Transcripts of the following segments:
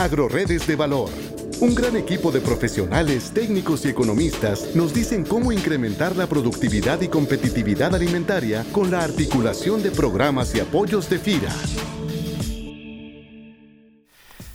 Agroredes de Valor. Un gran equipo de profesionales, técnicos y economistas nos dicen cómo incrementar la productividad y competitividad alimentaria con la articulación de programas y apoyos de FIRA.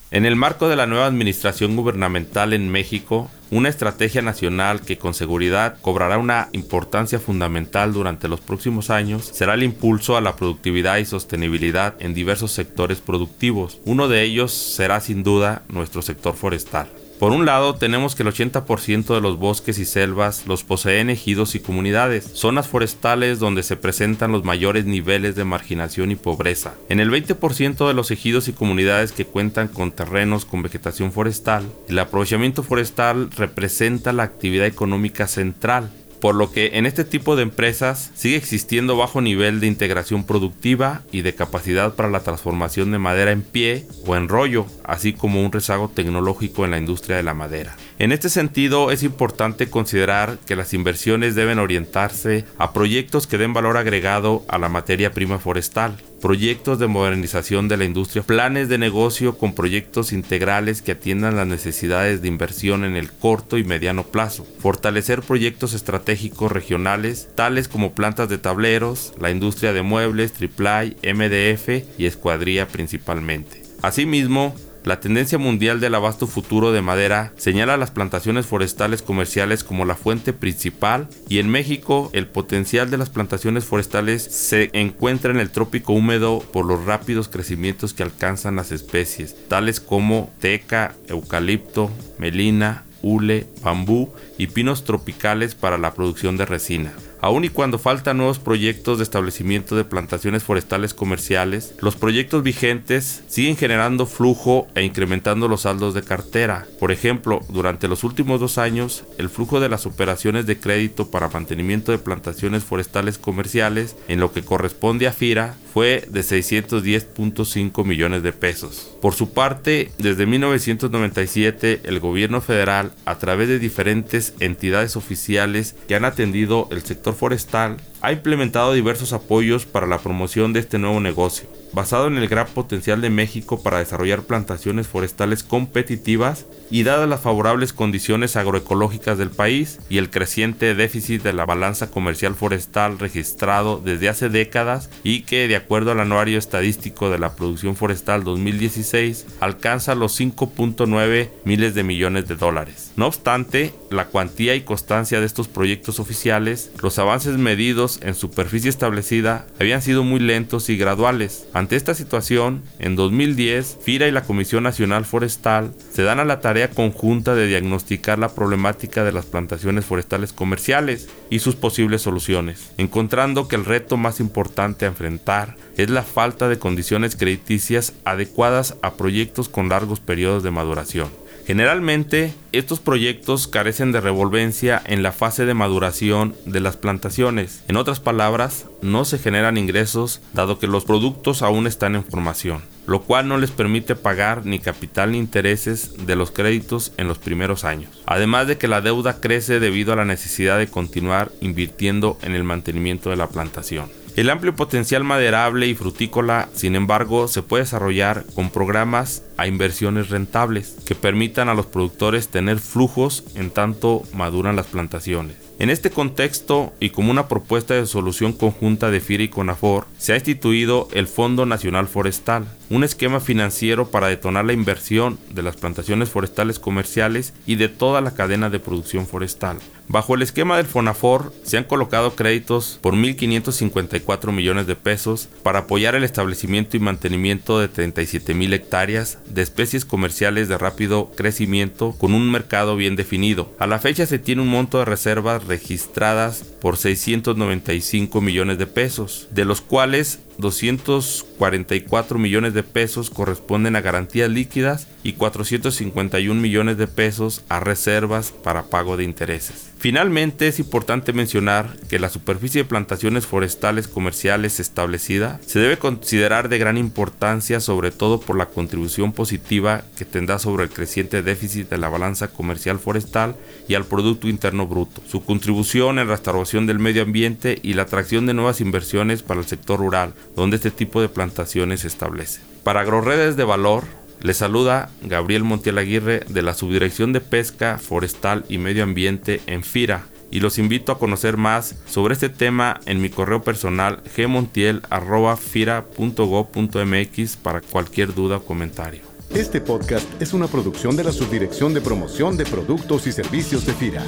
En el marco de la nueva administración gubernamental en México, una estrategia nacional que con seguridad cobrará una importancia fundamental durante los próximos años será el impulso a la productividad y sostenibilidad en diversos sectores productivos. Uno de ellos será sin duda nuestro sector forestal. Por un lado, tenemos que el 80% de los bosques y selvas los poseen ejidos y comunidades, zonas forestales donde se presentan los mayores niveles de marginación y pobreza. En el 20% de los ejidos y comunidades que cuentan con terrenos con vegetación forestal, el aprovechamiento forestal representa la actividad económica central por lo que en este tipo de empresas sigue existiendo bajo nivel de integración productiva y de capacidad para la transformación de madera en pie o en rollo, así como un rezago tecnológico en la industria de la madera. En este sentido, es importante considerar que las inversiones deben orientarse a proyectos que den valor agregado a la materia prima forestal, proyectos de modernización de la industria, planes de negocio con proyectos integrales que atiendan las necesidades de inversión en el corto y mediano plazo, fortalecer proyectos estratégicos regionales, tales como plantas de tableros, la industria de muebles, triplay, MDF y escuadría principalmente. Asimismo, la tendencia mundial del abasto futuro de madera señala las plantaciones forestales comerciales como la fuente principal y en México el potencial de las plantaciones forestales se encuentra en el trópico húmedo por los rápidos crecimientos que alcanzan las especies, tales como teca, eucalipto, melina, hule, bambú y pinos tropicales para la producción de resina. Aun y cuando faltan nuevos proyectos de establecimiento de plantaciones forestales comerciales, los proyectos vigentes siguen generando flujo e incrementando los saldos de cartera. Por ejemplo, durante los últimos dos años, el flujo de las operaciones de crédito para mantenimiento de plantaciones forestales comerciales, en lo que corresponde a FIRA, fue de 610.5 millones de pesos. Por su parte, desde 1997, el gobierno federal, a través de diferentes entidades oficiales que han atendido el sector forestal, ha implementado diversos apoyos para la promoción de este nuevo negocio, basado en el gran potencial de México para desarrollar plantaciones forestales competitivas y dadas las favorables condiciones agroecológicas del país y el creciente déficit de la balanza comercial forestal registrado desde hace décadas y que de acuerdo al anuario estadístico de la producción forestal 2016 alcanza los 5.9 miles de millones de dólares. No obstante, la cuantía y constancia de estos proyectos oficiales, los avances medidos en superficie establecida habían sido muy lentos y graduales. Ante esta situación, en 2010, FIRA y la Comisión Nacional Forestal se dan a la tarea conjunta de diagnosticar la problemática de las plantaciones forestales comerciales y sus posibles soluciones, encontrando que el reto más importante a enfrentar es la falta de condiciones crediticias adecuadas a proyectos con largos periodos de maduración. Generalmente, estos proyectos carecen de revolvencia en la fase de maduración de las plantaciones. En otras palabras, no se generan ingresos dado que los productos aún están en formación, lo cual no les permite pagar ni capital ni intereses de los créditos en los primeros años. Además de que la deuda crece debido a la necesidad de continuar invirtiendo en el mantenimiento de la plantación. El amplio potencial maderable y frutícola, sin embargo, se puede desarrollar con programas a inversiones rentables que permitan a los productores tener flujos en tanto maduran las plantaciones. En este contexto y como una propuesta de solución conjunta de FIRA y CONAFOR, se ha instituido el Fondo Nacional Forestal, un esquema financiero para detonar la inversión de las plantaciones forestales comerciales y de toda la cadena de producción forestal. Bajo el esquema del FONAFOR se han colocado créditos por 1.554 millones de pesos para apoyar el establecimiento y mantenimiento de 37 mil hectáreas de especies comerciales de rápido crecimiento con un mercado bien definido. A la fecha se tiene un monto de reservas registradas por 695 millones de pesos, de los cuales 244 millones de pesos corresponden a garantías líquidas y 451 millones de pesos a reservas para pago de intereses. Finalmente es importante mencionar que la superficie de plantaciones forestales comerciales establecida se debe considerar de gran importancia sobre todo por la contribución positiva que tendrá sobre el creciente déficit de la balanza comercial forestal y al Producto Interno Bruto, su contribución en restauración del medio ambiente y la atracción de nuevas inversiones para el sector rural, donde este tipo de plantaciones se establece. Para agroredes de valor, Les saluda Gabriel Montiel Aguirre de la Subdirección de Pesca, Forestal y Medio Ambiente en FIRA y los invito a conocer más sobre este tema en mi correo personal gmontiel.fira.gov.mx para cualquier duda o comentario. Este podcast es una producción de la Subdirección de Promoción de Productos y Servicios de FIRA.